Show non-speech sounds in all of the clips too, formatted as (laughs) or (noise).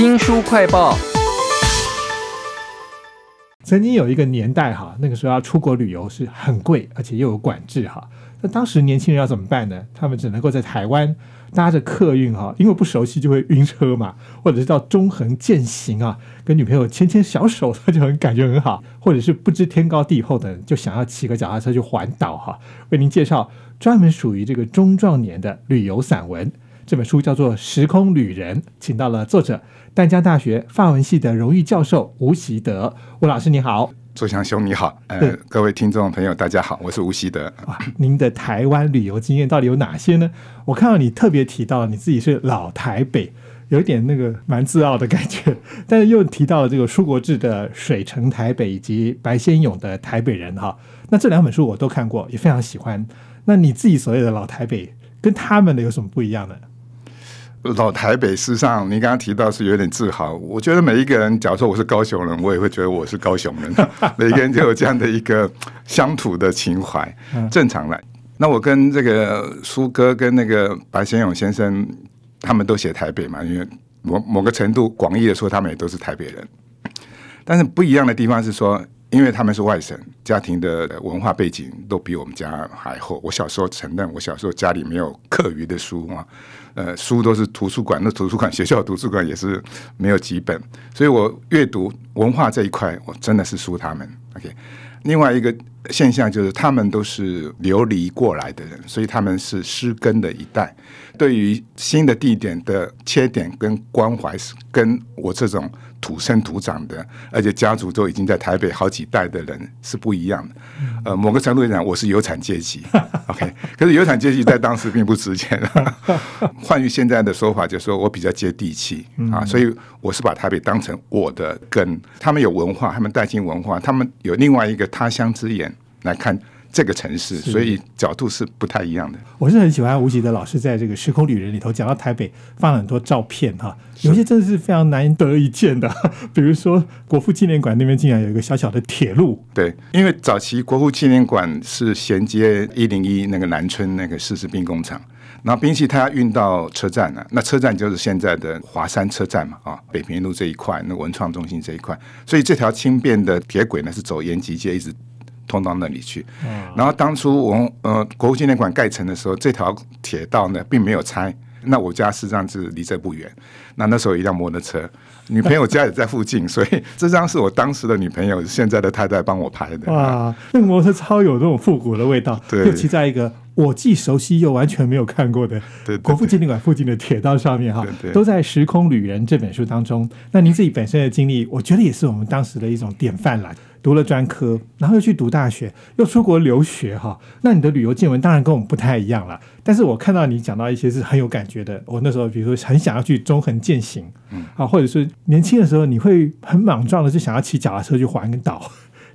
新书快报。曾经有一个年代哈，那个时候要出国旅游是很贵，而且又有管制哈。那当时年轻人要怎么办呢？他们只能够在台湾搭着客运哈，因为不熟悉就会晕车嘛，或者是到中横践行啊，跟女朋友牵牵小手，他就很感觉很好，或者是不知天高地厚的就想要骑个脚踏车去环岛哈。为您介绍专门属于这个中壮年的旅游散文。这本书叫做《时空旅人》，请到了作者淡江大学法文系的荣誉教授吴习德。吴老师你好，周祥兄你好，呃，各位听众朋友大家好，我是吴习德。哇，您的台湾旅游经验到底有哪些呢？我看到你特别提到你自己是老台北，有一点那个蛮自傲的感觉，但是又提到了这个舒国志的《水城台北》以及白先勇的《台北人》哈。那这两本书我都看过，也非常喜欢。那你自己所谓的老台北，跟他们的有什么不一样呢？老台北，事实上，您刚刚提到是有点自豪。我觉得每一个人，假如说我是高雄人，我也会觉得我是高雄人。(laughs) 每个人都有这样的一个乡土的情怀，正常的。那我跟这个苏哥跟那个白先勇先生，他们都写台北嘛，因为某某个程度广义的说，他们也都是台北人。但是不一样的地方是说，因为他们是外省，家庭的文化背景都比我们家还厚。我小时候承认，我小时候家里没有课余的书啊。呃，书都是图书馆，那图书馆学校图书馆也是没有几本，所以我阅读文化这一块，我真的是输他们。OK，另外一个现象就是他们都是流离过来的人，所以他们是失根的一代，对于新的地点的切点跟关怀是跟我这种。土生土长的，而且家族都已经在台北好几代的人是不一样的。呃，某个程度来讲，我是有产阶级，OK。可是有产阶级在当时并不值钱。(laughs) 换于现在的说法，就是说我比较接地气啊，所以我是把台北当成我的根。他们有文化，他们带进文化，他们有另外一个他乡之眼来看。这个城市，所以角度是不太一样的。我是很喜欢吴奇的老师在这个《时空旅人》里头讲到台北放了很多照片哈，有些真的是非常难得一见的。(laughs) 比如说国父纪念馆那边竟然有一个小小的铁路。对，因为早期国父纪念馆是衔接一零一那个南村那个四十兵工厂，然后兵器它要运到车站啊，那车站就是现在的华山车站嘛啊，北平路这一块，那文创中心这一块，所以这条轻便的铁轨呢是走延吉街一直。通到那里去，然后当初我们呃国父纪念馆盖成的时候，这条铁道呢并没有拆。那我家实际上是离这不远，那那时候一辆摩托车，女朋友家也在附近，(laughs) 所以这张是我当时的女朋友，现在的太太帮我拍的。哇，那个摩托车超有那种复古的味道，尤其在一个我既熟悉又完全没有看过的国父纪念馆附近的铁道上面哈，都在《时空旅人》这本书当中。那您自己本身的经历，我觉得也是我们当时的一种典范啦。读了专科，然后又去读大学，又出国留学，哈，那你的旅游见闻当然跟我们不太一样了。但是我看到你讲到一些是很有感觉的。我那时候，比如说很想要去中横践行，嗯，啊，或者是年轻的时候，你会很莽撞的就想要骑脚踏车去环个岛。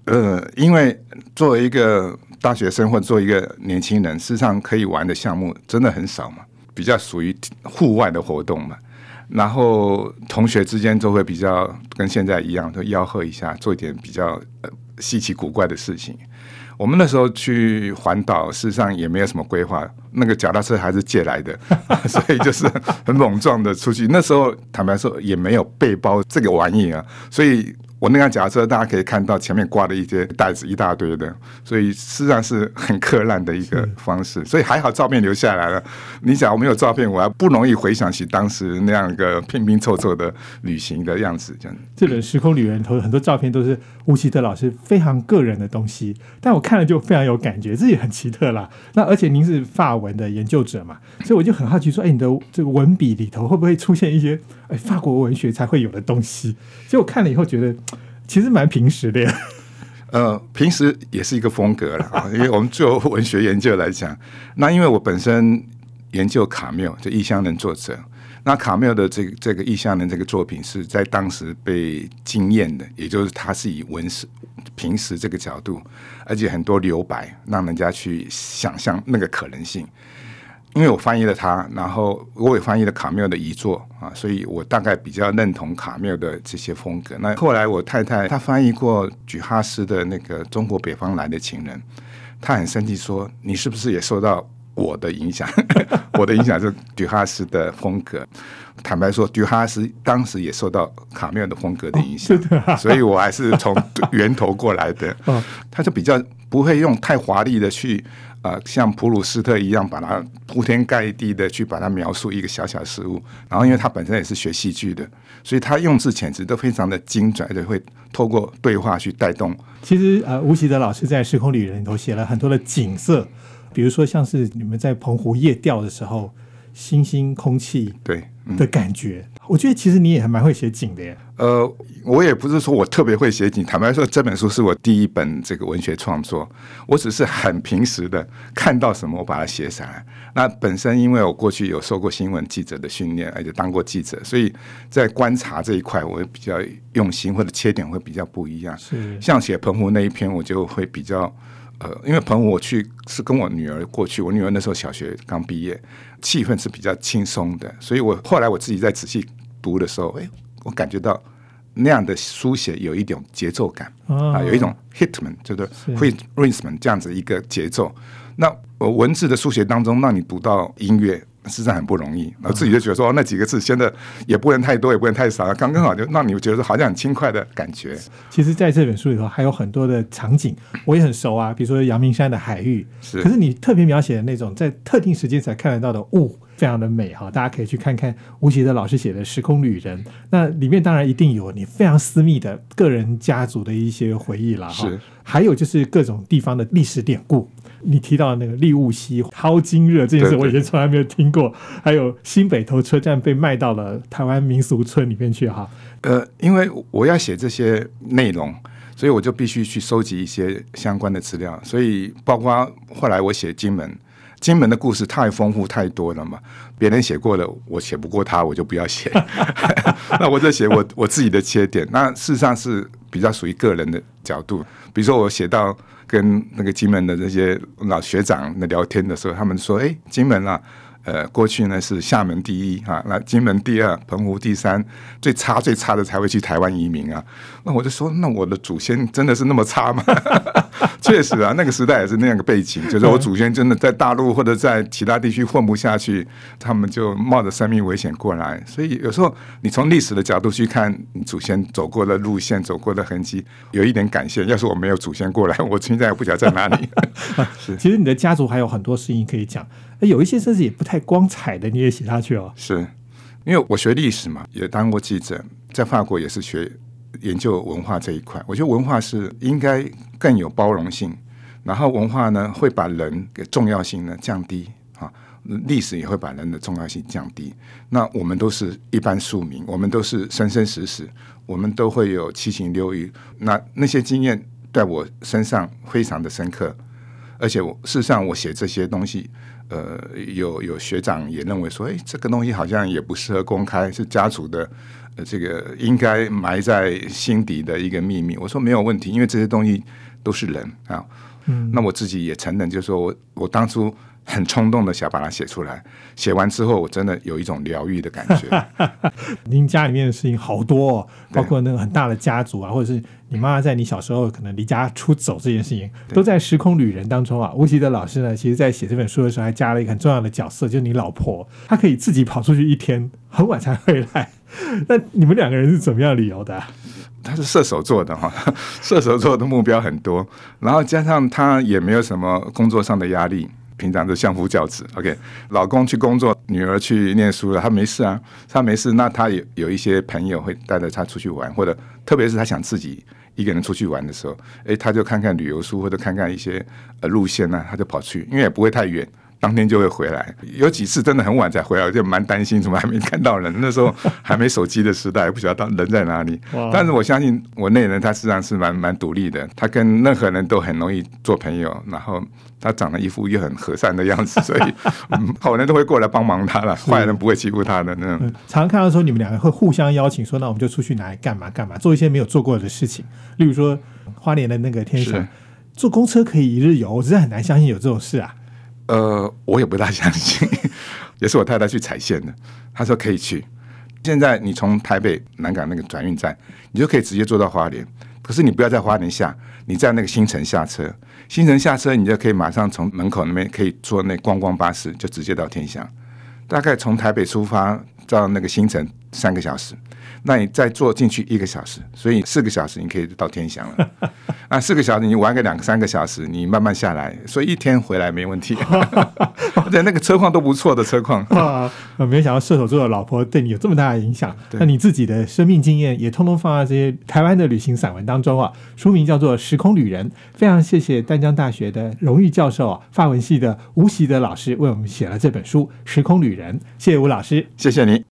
呃，因为作为一个大学生或者做一个年轻人，事实上可以玩的项目真的很少嘛，比较属于户外的活动嘛。然后同学之间就会比较跟现在一样，都吆喝一下，做一点比较呃稀奇古怪的事情。我们那时候去环岛，事实上也没有什么规划，那个脚踏车还是借来的，(laughs) 所以就是很莽撞的出去。那时候坦白说也没有背包这个玩意啊，所以。我那辆假车，大家可以看到前面挂的一些袋子一大堆的，所以实际上是很克烂的一个方式。所以还好照片留下来了。你想我没有照片，我还不容易回想起当时那样一个拼拼凑凑的旅行的样子。这样，这本《时空旅人》头很多照片都是吴奇德老师非常个人的东西，但我看了就非常有感觉，这也很奇特啦。那而且您是法文的研究者嘛，所以我就很好奇说，哎，你的这个文笔里头会不会出现一些哎法国文学才会有的东西？所以我看了以后觉得。其实蛮平时的，呃，平时也是一个风格了啊。因为我们做文学研究来讲，那因为我本身研究卡缪，就《异乡人》作者，那卡缪的这个这个《异乡人》这个作品是在当时被惊艳的，也就是他是以文史平时这个角度，而且很多留白，让人家去想象那个可能性。因为我翻译了他，然后我也翻译了卡缪的遗作啊，所以我大概比较认同卡缪的这些风格。那后来我太太她翻译过举哈斯的那个《中国北方来的情人》，她很生气说：“你是不是也受到我的影响，(laughs) 我的影响是杜哈斯的风格。坦白说，杜哈斯当时也受到卡缪的风格的影响，所以我还是从源头过来的。(laughs) 他就比较不会用太华丽的去。啊，像普鲁斯特一样，把它铺天盖地的去把它描述一个小小事物。然后，因为他本身也是学戏剧的，所以他用字遣词都非常的精准，而且会透过对话去带动。其实，呃，吴奇德老师在《时空旅人》里头写了很多的景色，比如说像是你们在澎湖夜钓的时候，星星、空气对的感觉。我觉得其实你也还蛮会写景的耶。呃，我也不是说我特别会写景，坦白说，这本书是我第一本这个文学创作。我只是很平时的看到什么，我把它写下来。那本身因为我过去有受过新闻记者的训练，而且当过记者，所以在观察这一块，我比较用心，或者切点会比较不一样。是像写澎湖那一篇，我就会比较呃，因为澎湖我去是跟我女儿过去，我女儿那时候小学刚毕业，气氛是比较轻松的，所以我后来我自己在仔细读的时候，哎。我感觉到那样的书写有一种节奏感啊，有一种 hitman，就是会 rhythm 这样子一个节奏。那文字的书写当中，让你读到音乐。实在很不容易，然后自己就觉得说，那几个字现在也不能太多，也不能太少，刚刚好就让你觉得好像很轻快的感觉。其实，在这本书里头还有很多的场景，我也很熟啊，比如说阳明山的海域，是。可是你特别描写的那种在特定时间才看得到的雾，非常的美哈，大家可以去看看吴奇的老师写的《时空旅人》，那里面当然一定有你非常私密的个人家族的一些回忆了哈，还有就是各种地方的历史典故。你提到那个利物溪淘金热这件事，我以前从来没有听过。还有新北投车站被卖到了台湾民俗村里面去哈。呃，因为我要写这些内容，所以我就必须去收集一些相关的资料。所以包括后来我写金门，金门的故事太丰富太多了嘛，别人写过的我写不过他，我就不要写。(laughs) (laughs) 那我就写我我自己的缺点。那事实上是比较属于个人的角度，比如说我写到。跟那个金门的那些老学长那聊天的时候，他们说：“哎，金门啊。”呃，过去呢是厦门第一哈，那金门第二，澎湖第三，最差最差的才会去台湾移民啊。那我就说，那我的祖先真的是那么差吗？(laughs) 确实啊，那个时代也是那样个背景，就是我祖先真的在大陆或者在其他地区混不下去，他们就冒着生命危险过来。所以有时候你从历史的角度去看你祖先走过的路线、走过的痕迹，有一点感谢。要是我没有祖先过来，我现在也不晓得在哪里。(laughs) 是，其实你的家族还有很多事情可以讲。有一些甚至也不太光彩的，你也写下去哦。是，因为我学历史嘛，也当过记者，在法国也是学研究文化这一块。我觉得文化是应该更有包容性，然后文化呢会把人的重要性呢降低啊，历史也会把人的重要性降低。那我们都是一般庶民，我们都是生生死死，我们都会有七情六欲。那那些经验在我身上非常的深刻，而且我事实上我写这些东西。呃，有有学长也认为说，哎，这个东西好像也不适合公开，是家族的，呃，这个应该埋在心底的一个秘密。我说没有问题，因为这些东西都是人啊。嗯，那我自己也承认，就是说我我当初。很冲动的想把它写出来，写完之后我真的有一种疗愈的感觉。(laughs) 您家里面的事情好多，哦，包括那个很大的家族啊，或者是你妈妈在你小时候可能离家出走这件事情，都在《时空旅人》当中啊。吴奇的老师呢，其实在写这本书的时候还加了一个很重要的角色，就是你老婆，她可以自己跑出去一天，很晚才回来。(laughs) 那你们两个人是怎么样旅游的？他是射手座的哈，(laughs) 射手座的目标很多，然后加上他也没有什么工作上的压力。平常都相夫教子，OK，老公去工作，女儿去念书了，她没事啊，她没事，那她有有一些朋友会带着她出去玩，或者特别是她想自己一个人出去玩的时候，哎，她就看看旅游书或者看看一些呃路线呢，她就跑去，因为也不会太远。当天就会回来，有几次真的很晚才回来，我就蛮担心，怎么还没看到人？那时候还没手机的时代，不晓得到人在哪里。但是我相信我那人他实际上是蛮蛮独立的，他跟任何人都很容易做朋友，然后他长得一副又很和善的样子，所以好人都会过来帮忙他了，(laughs) 坏人不会欺负他的。那常常看到说你们两个会互相邀请，说那我们就出去哪里干嘛干嘛，做一些没有做过的事情，例如说花莲的那个天神坐公车可以一日游，我实在很难相信有这种事啊。呃，我也不大相信，(laughs) 也是我太太去踩线的。她说可以去。现在你从台北南港那个转运站，你就可以直接坐到花莲，可是你不要在花莲下，你在那个新城下车，新城下车，你就可以马上从门口那边可以坐那观光巴士，就直接到天祥。大概从台北出发到那个新城三个小时。那你再坐进去一个小时，所以四个小时你可以到天祥了。(laughs) 那四个小时你玩个两三个小时，你慢慢下来，所以一天回来没问题。(laughs) 而且那个车况都不错的车况 (laughs) 啊，没想到射手座的老婆对你有这么大的影响。那你自己的生命经验也通通放在这些台湾的旅行散文当中啊。书名叫做《时空旅人》，非常谢谢丹江大学的荣誉教授法文系的吴习德老师为我们写了这本书《时空旅人》。谢谢吴老师，谢谢你。